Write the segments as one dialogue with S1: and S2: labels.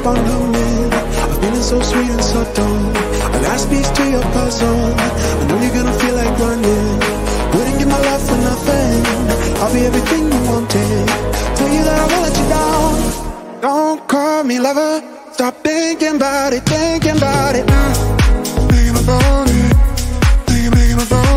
S1: keep on coming I've been so sweet and so dumb. My last piece to your puzzle. I know you're gonna feel like running. Wouldn't give my life for nothing. I'll be everything you wanted. Tell you that I won't let you down. Don't call me lover. Stop thinking about it, thinking about it. Mm. Thinking about it Thinking, thinking about it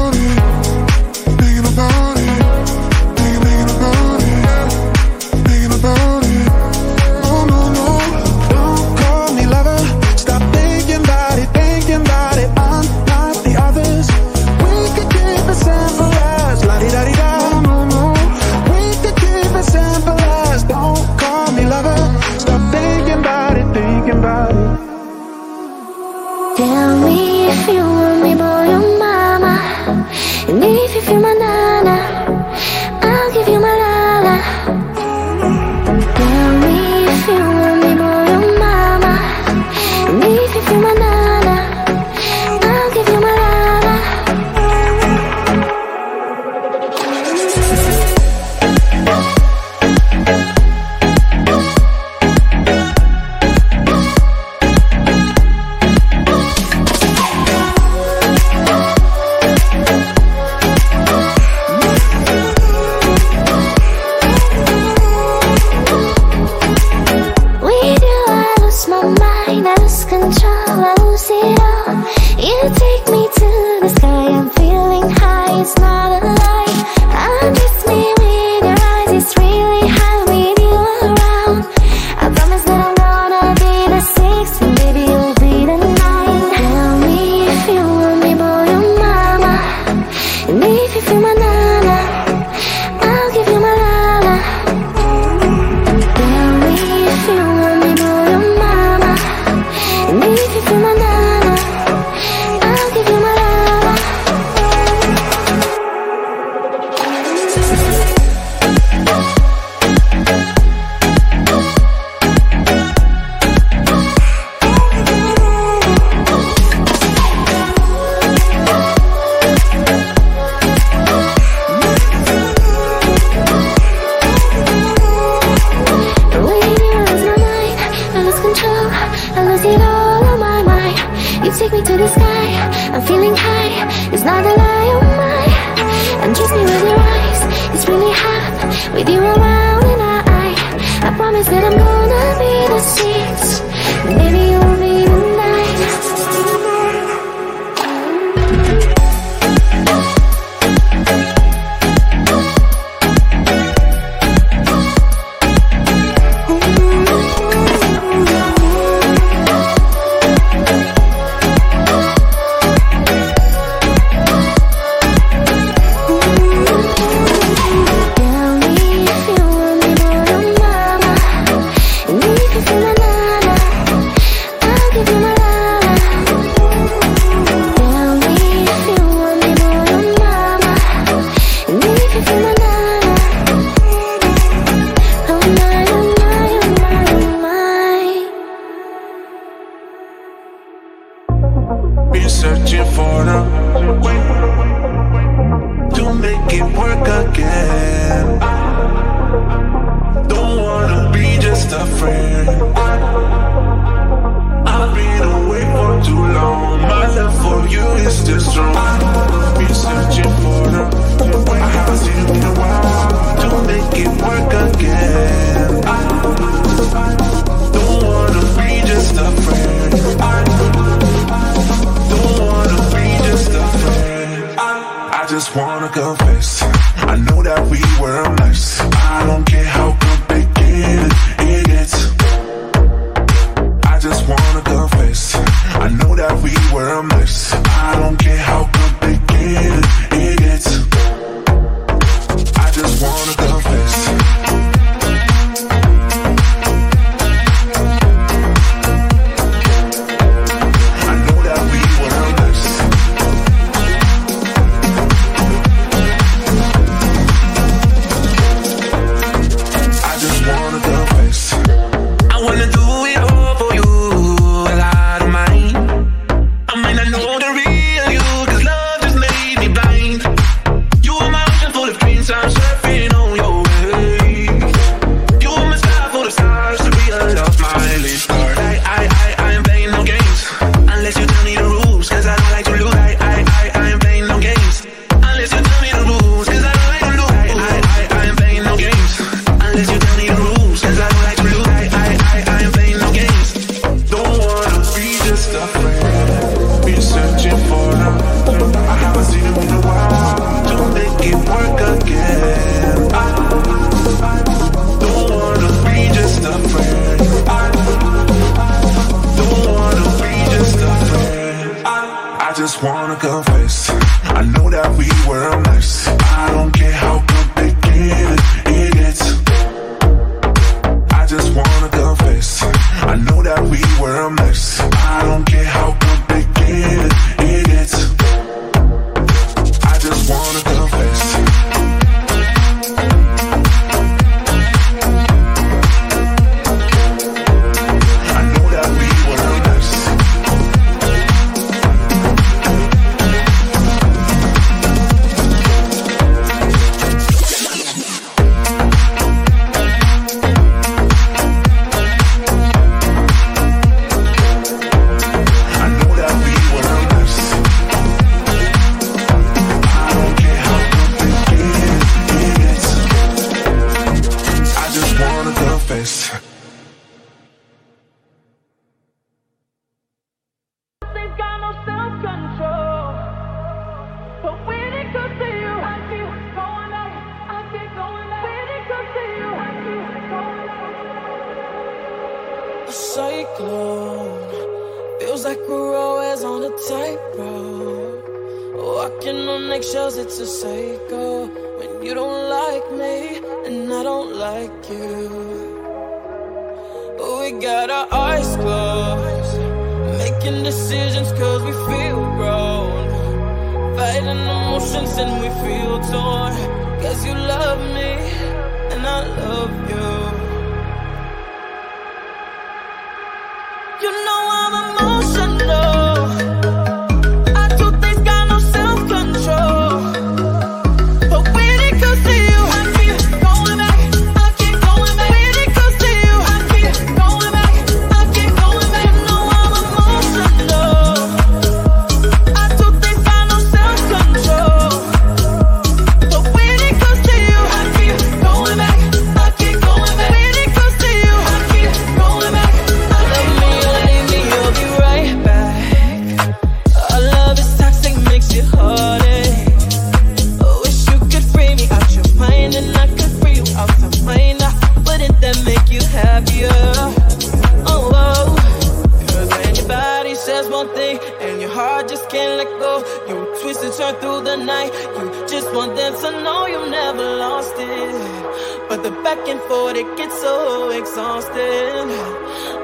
S1: But the
S2: back and forth, it gets so exhausting.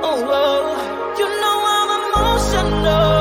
S2: Oh, oh.
S1: you know
S3: I'm emotional.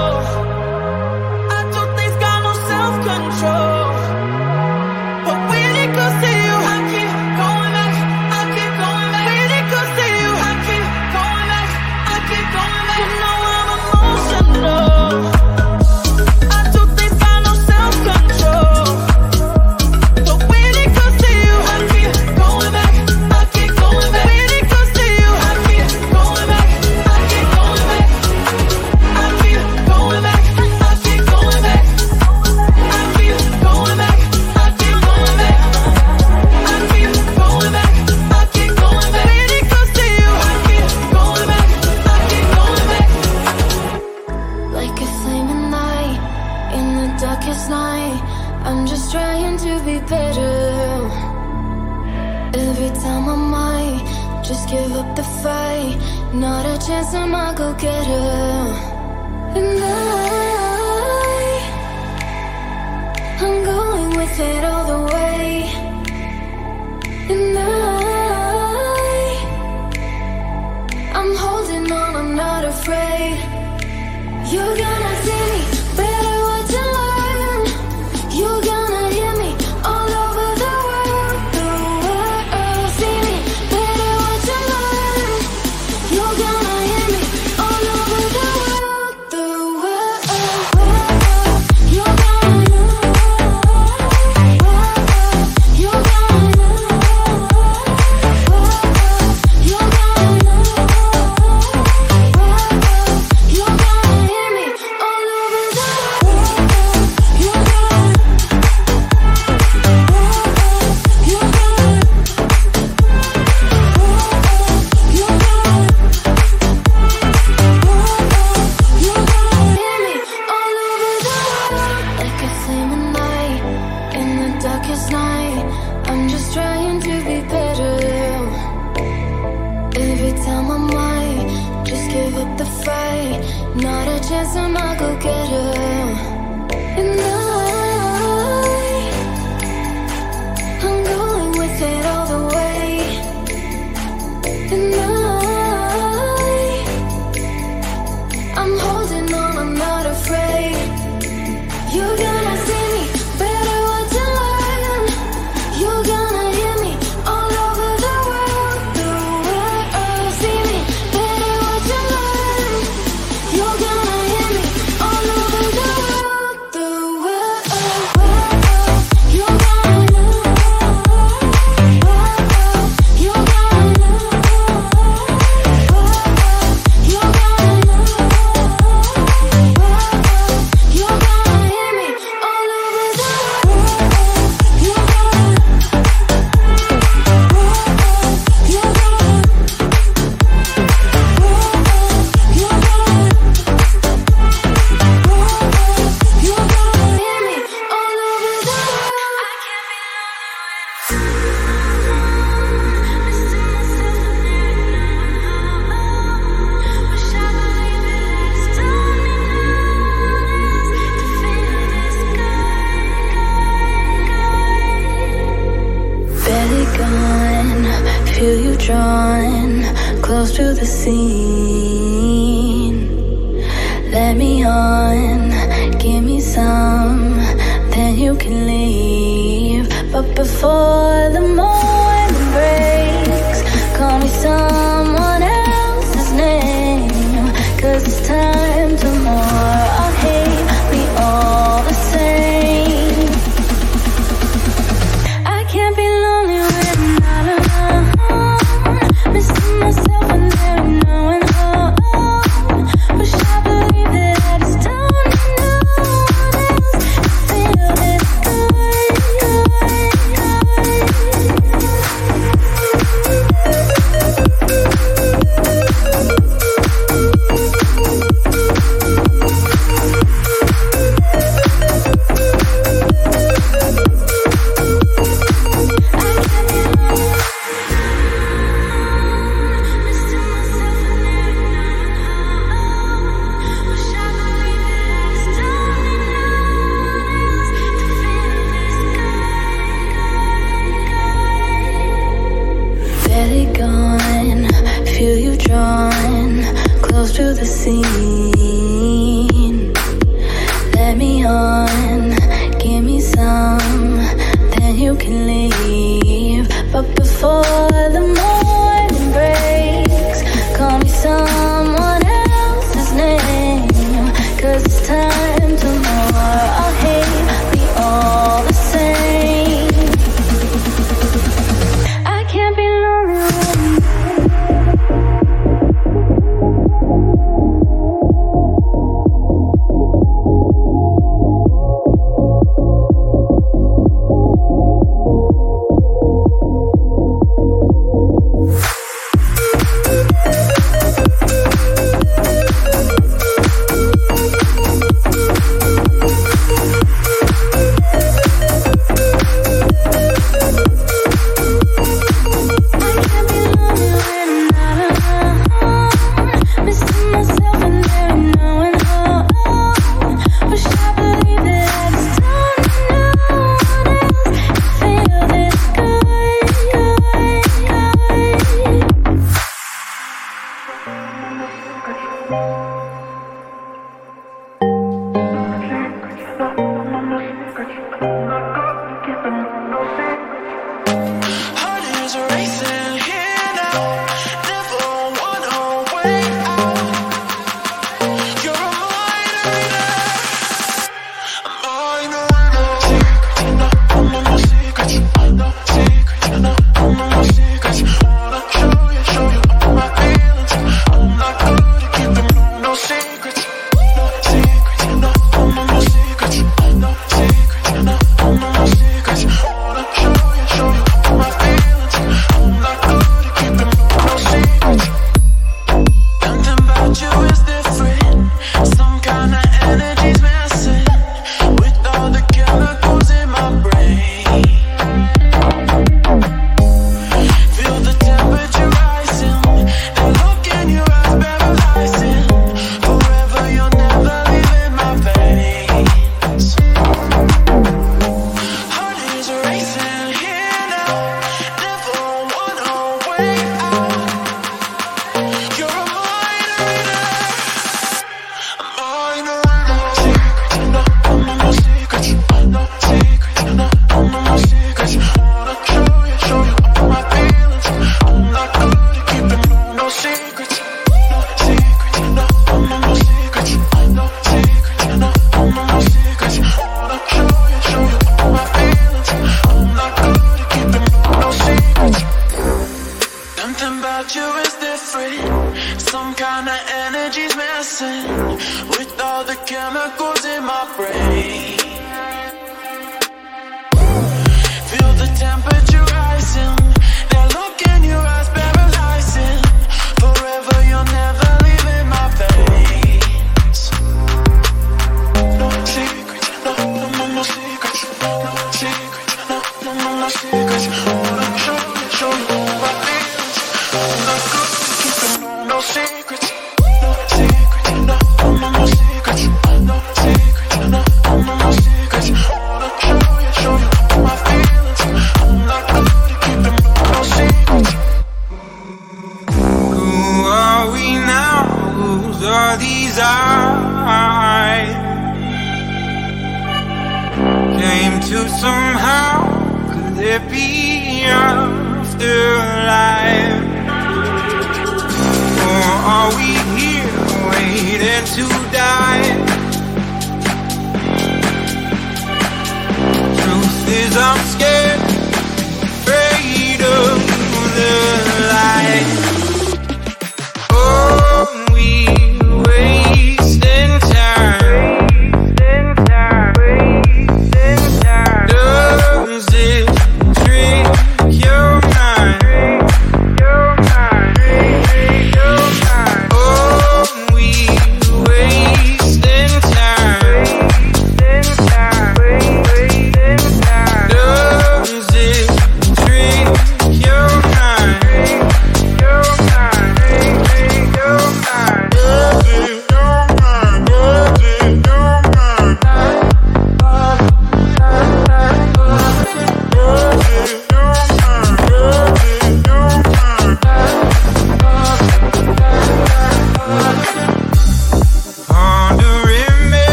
S4: fight. Not
S5: a chance, I'm not gonna get her.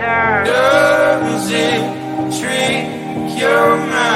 S5: Does it trick your mind?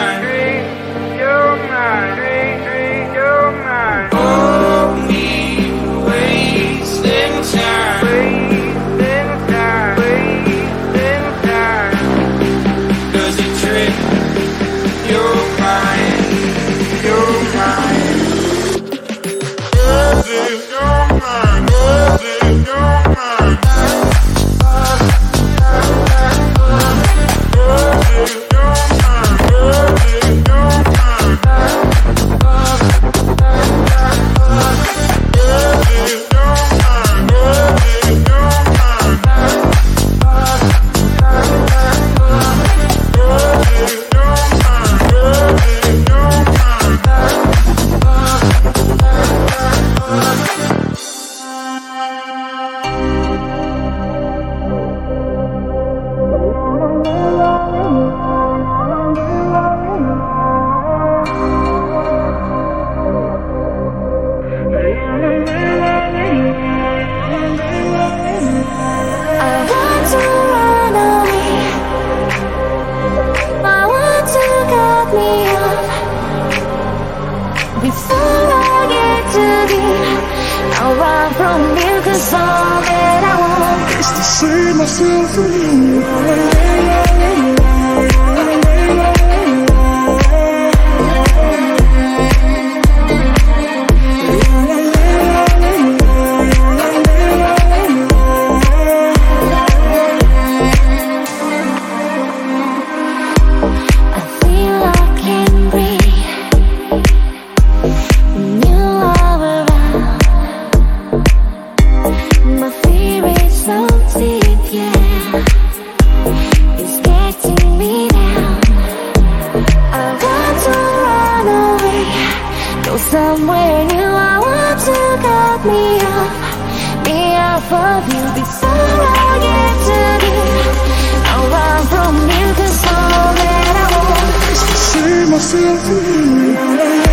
S6: Go somewhere new, I want to cut me off, me off of you, be sorry I
S1: get to you
S6: I want from you, cause all that I want.
S1: Is to see myself
S7: in you.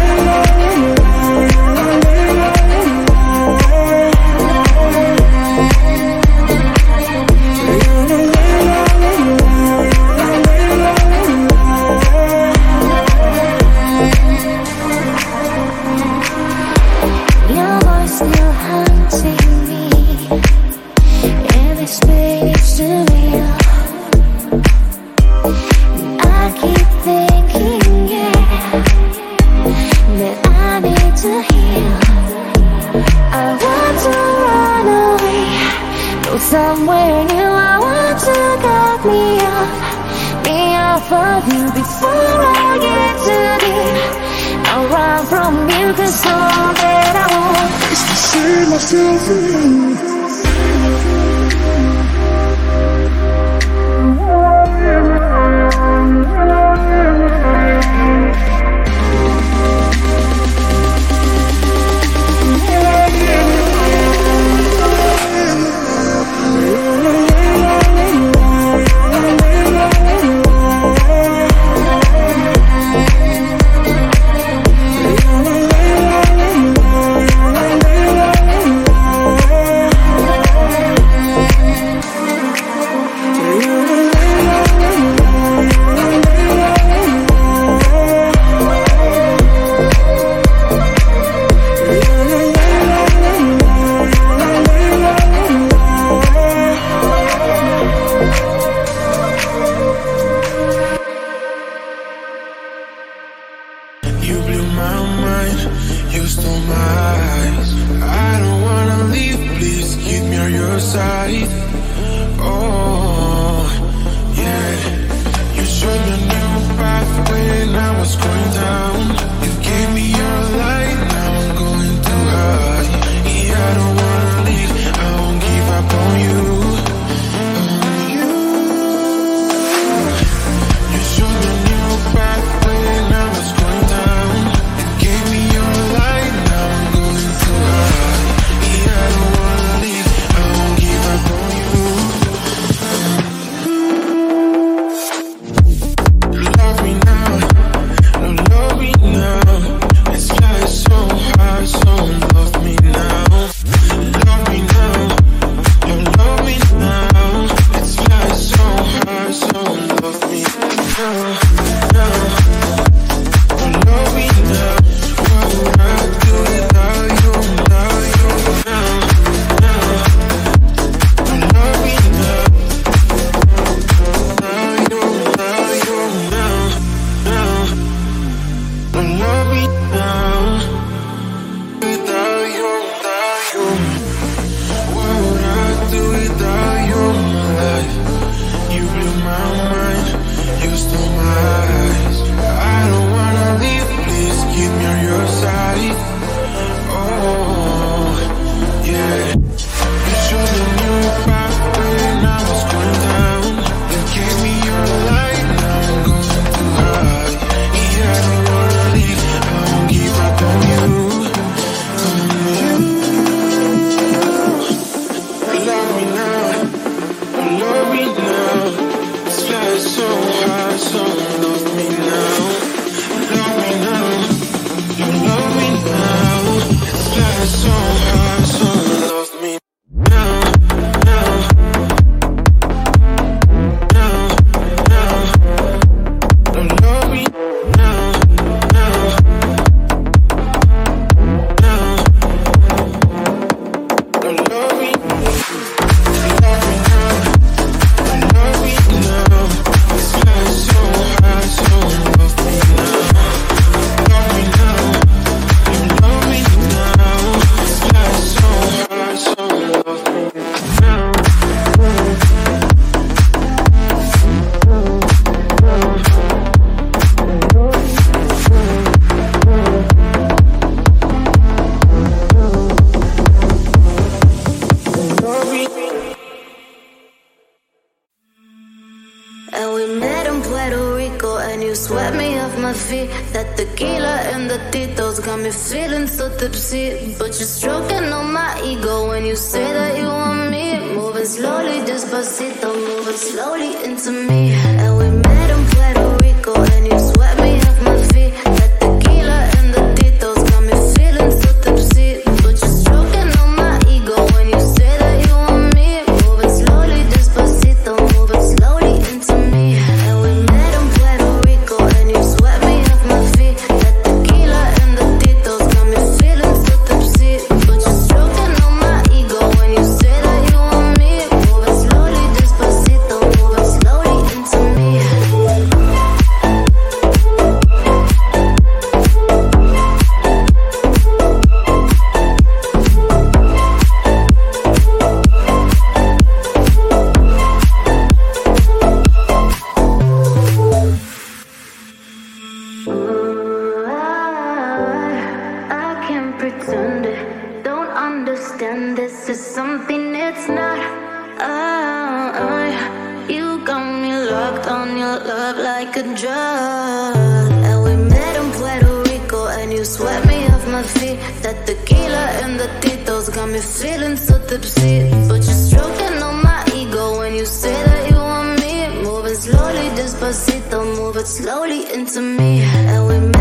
S8: Motherfucker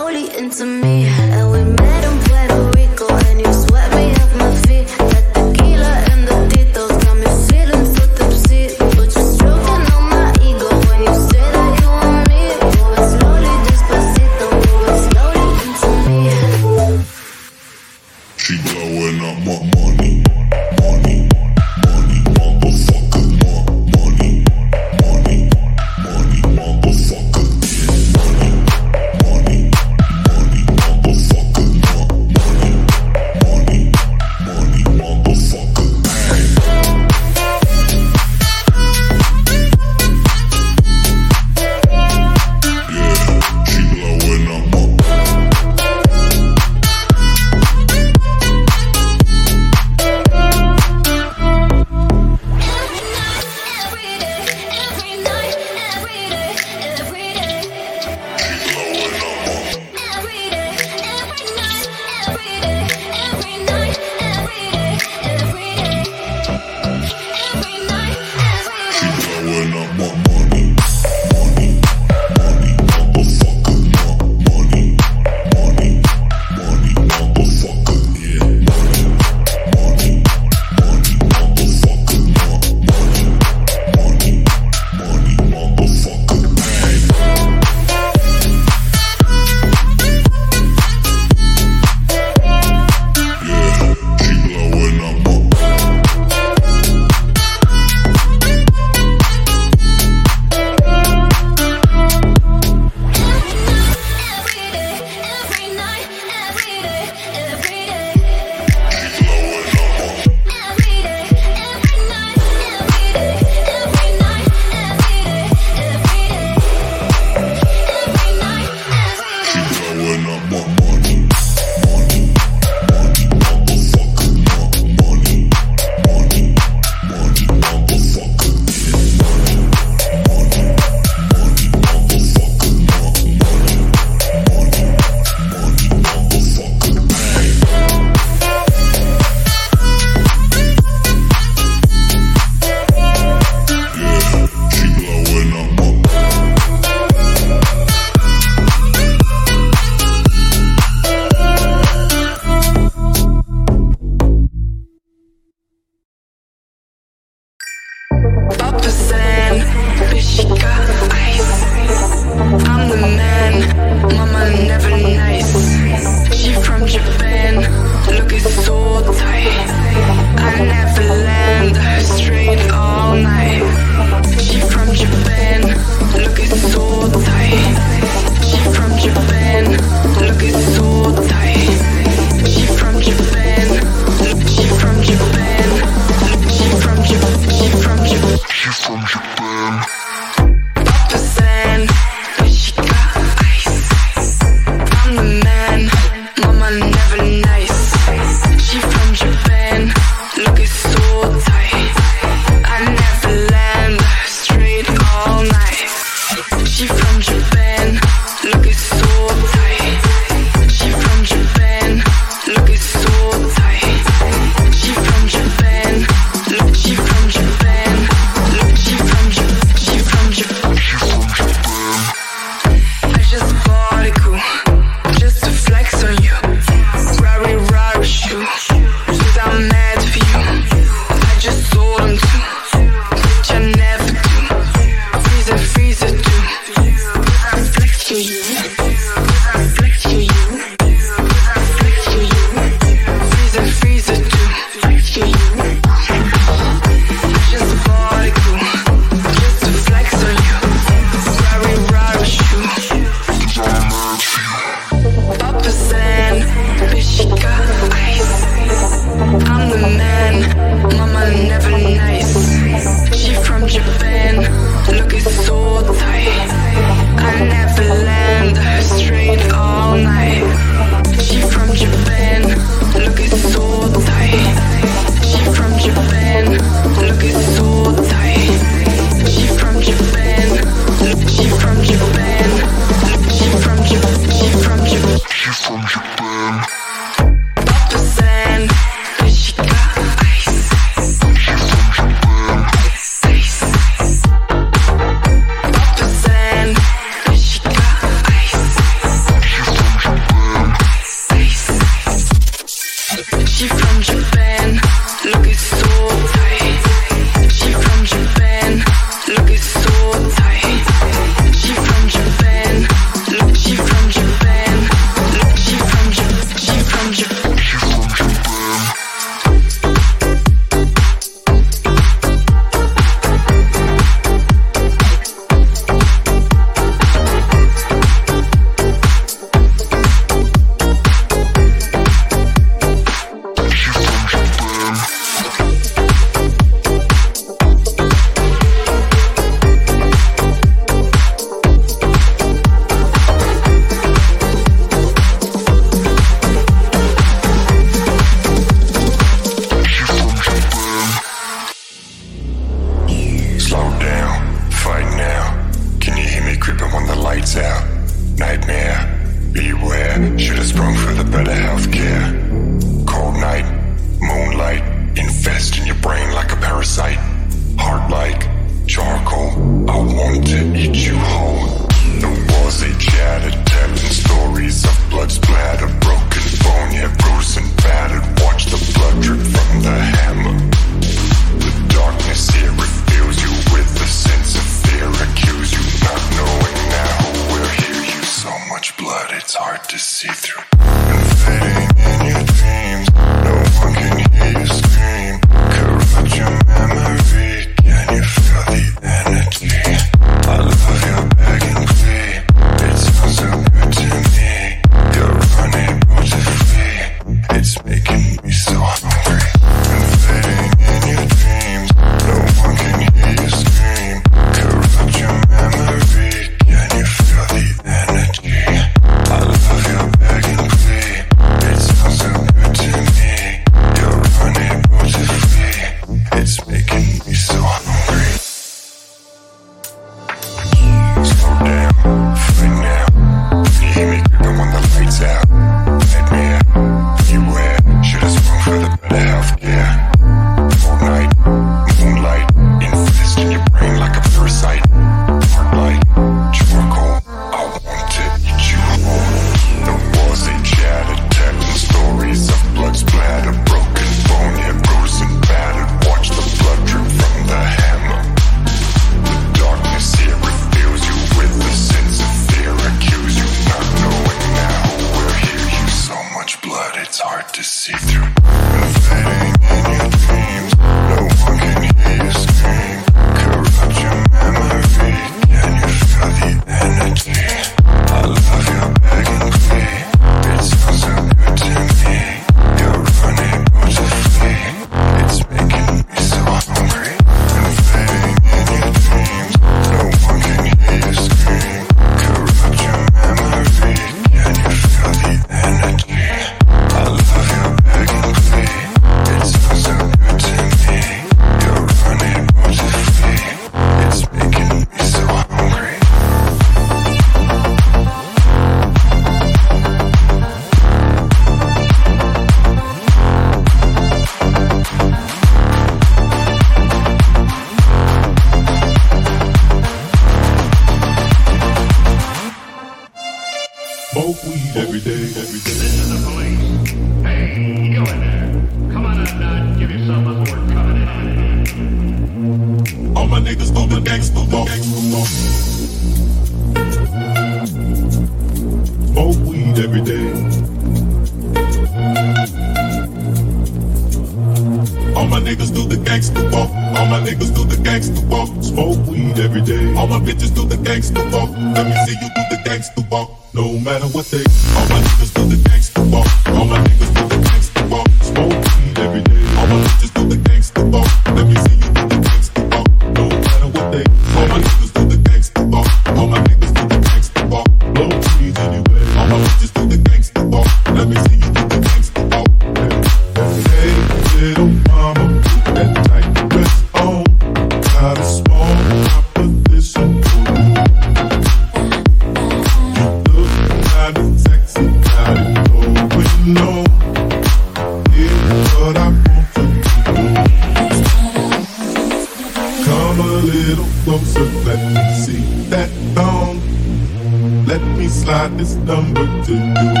S8: slide this number to you.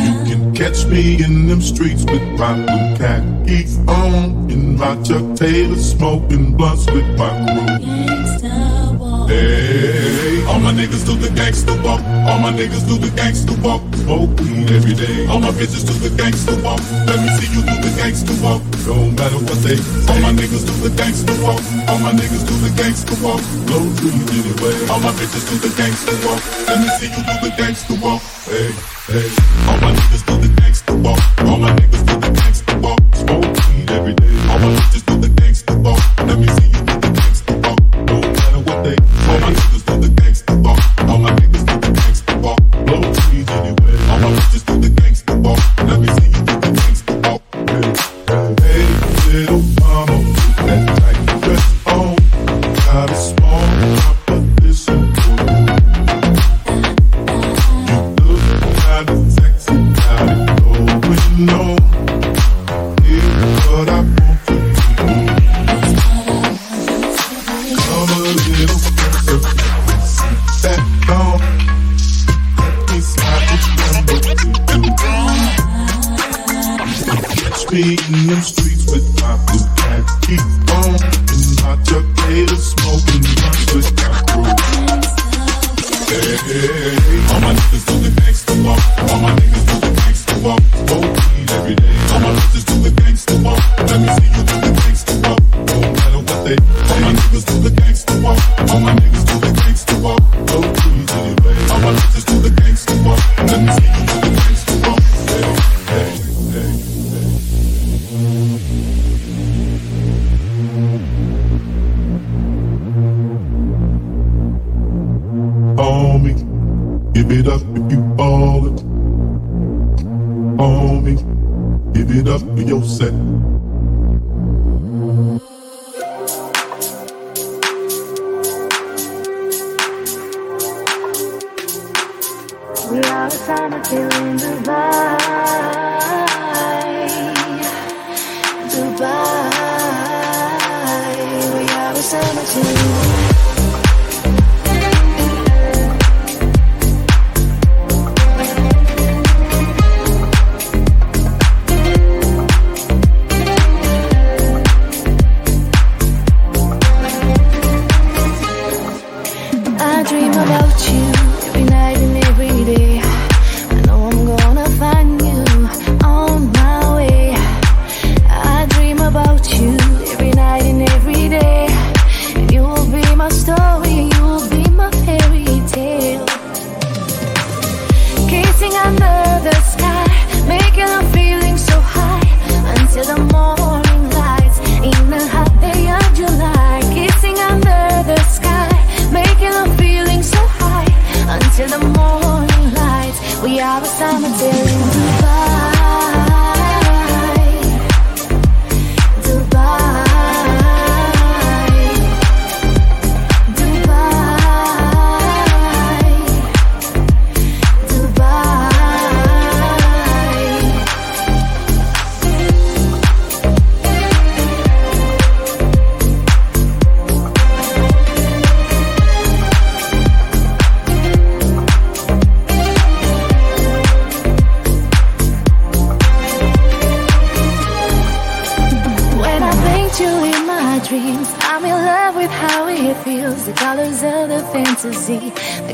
S8: You can catch me in them streets with my blue khakis on, in my Chuck Taylor smoking blunts with my crew. Hey my niggas do the gangsta walk. All my niggas do the gangsta walk. Smoke weed every day. All my bitches do the gangsta walk. Let me see you do the gangsta walk. No matter what they say. All my niggas do the gangsta walk. All my niggas do the gangsta walk. Blow weed anyway. All my bitches do the gangsta walk. Let me see you do the gangsta walk. Hey, hey. All my niggas do the gangsta walk. All my niggas do the gangsta walk. Smoke weed every day. All my bitches
S3: say.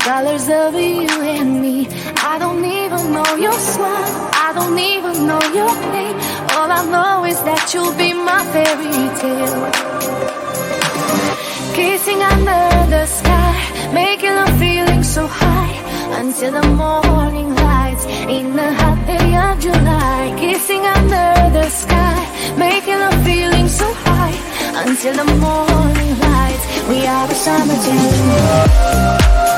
S3: colors of you and me. I don't even know your smile, I don't even know your name. All I know is that you'll be my fairy tale. Kissing under the sky, making a feeling so high until the morning lights in the hot day of July. Kissing under the sky, making a feeling so high until the morning lights. We are a summer
S2: day.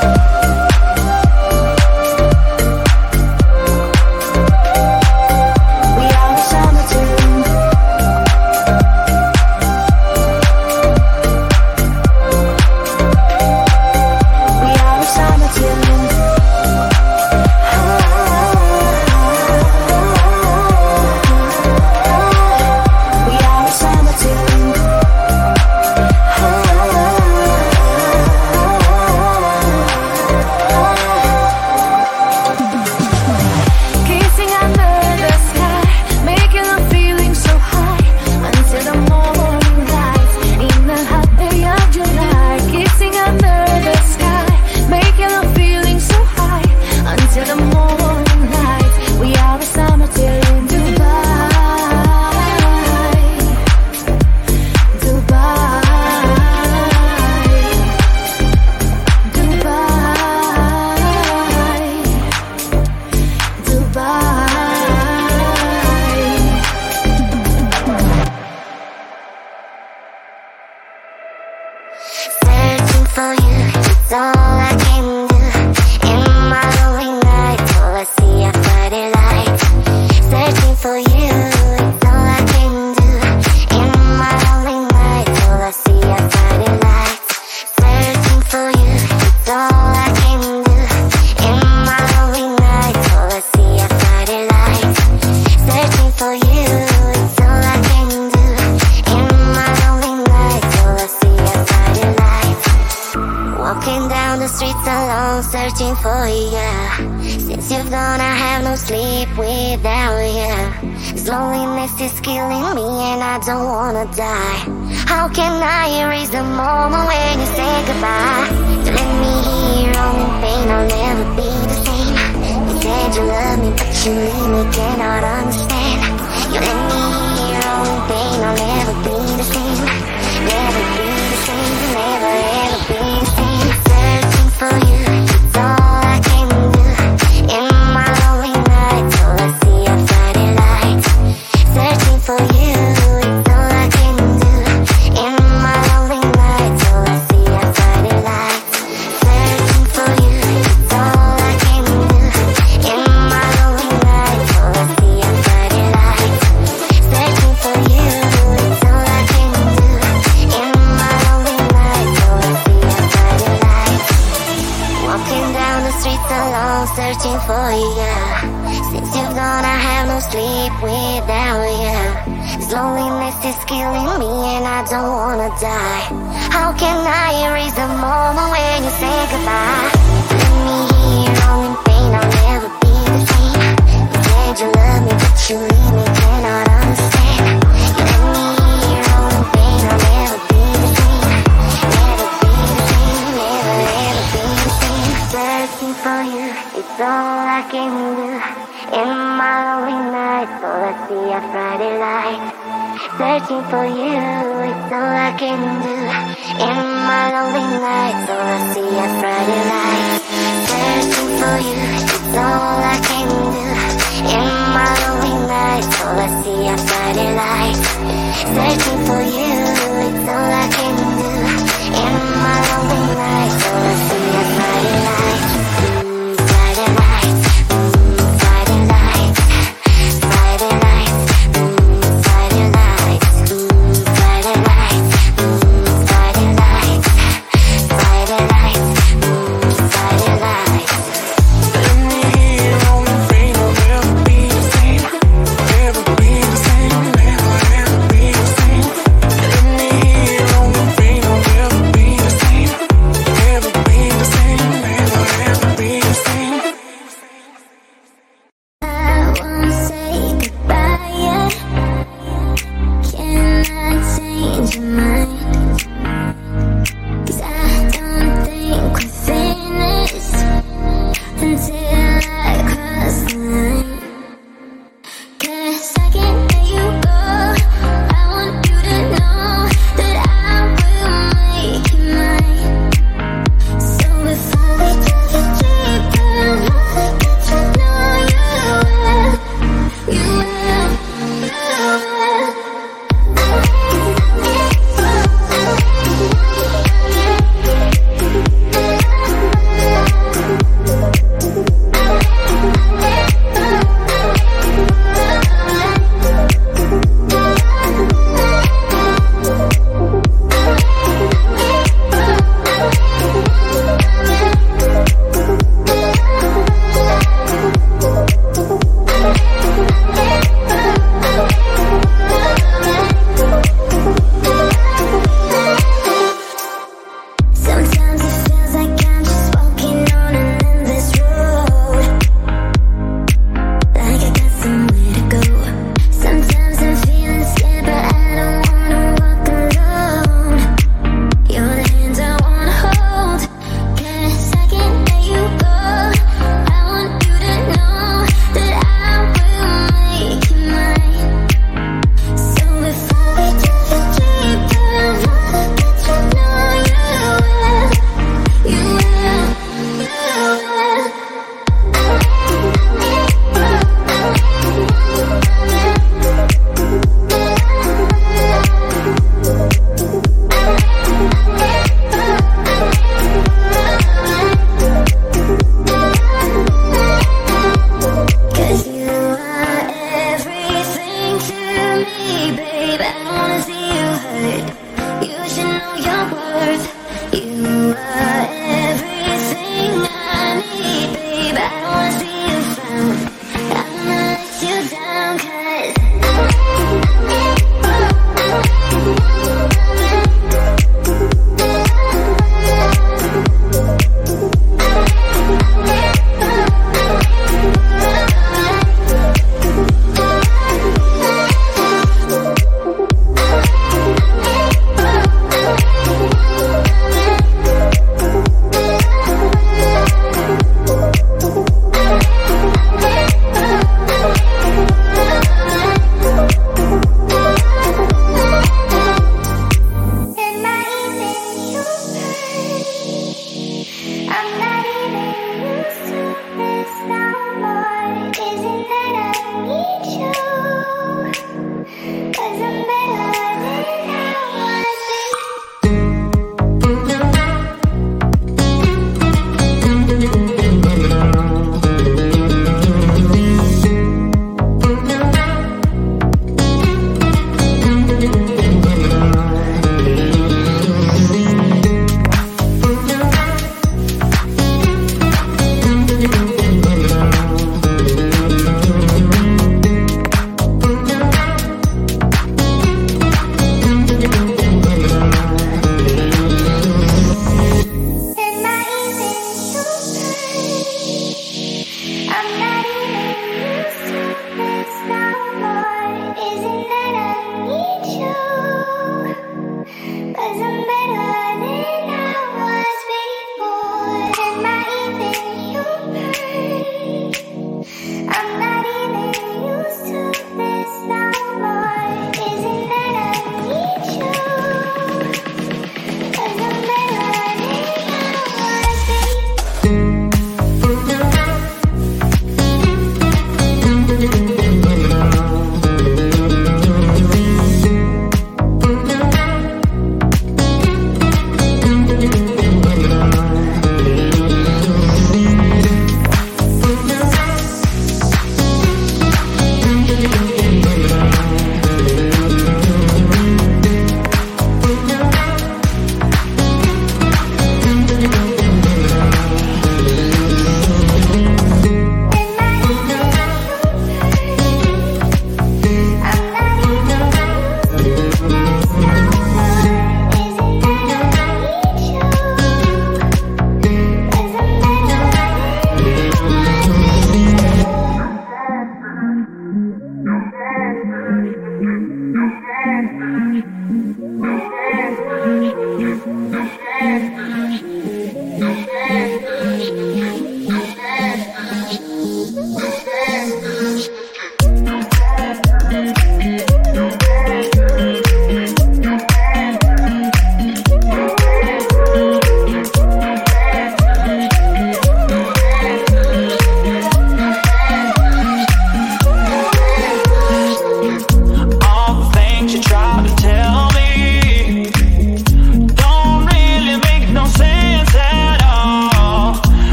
S2: streets alone, searching for you. Since you've gone, I have no sleep without you. This loneliness is killing me, and I don't wanna die. How can I erase the moment when you say goodbye? You let me hear only pain, I'll never be the same. You said you love me, but you leave me, cannot understand. You let me hear only pain, I'll never be the same. for you. waiting for you. It's all I can do. In my lonely nights, all I see are Friday lights. Searching for you. It's all I can do. In my lonely nights, all I see are Friday lights. Searching for you. It's all I can.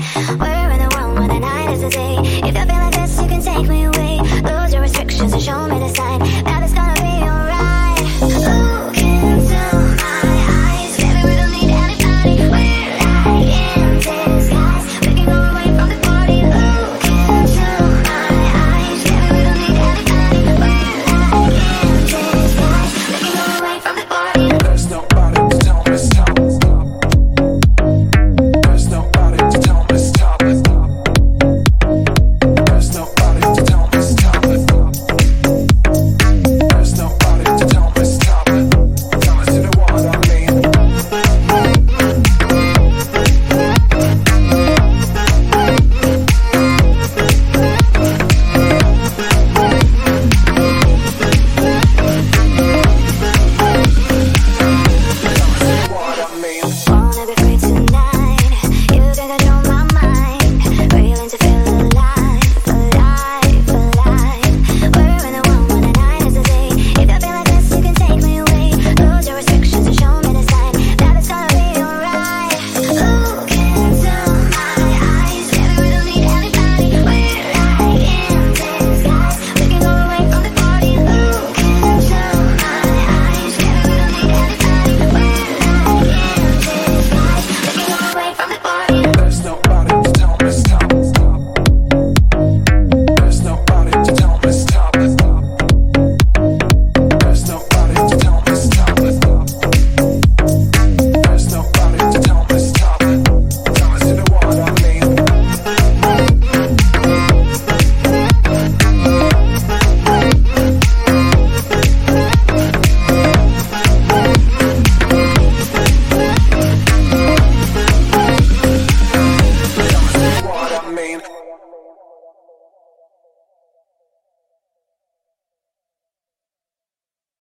S2: Where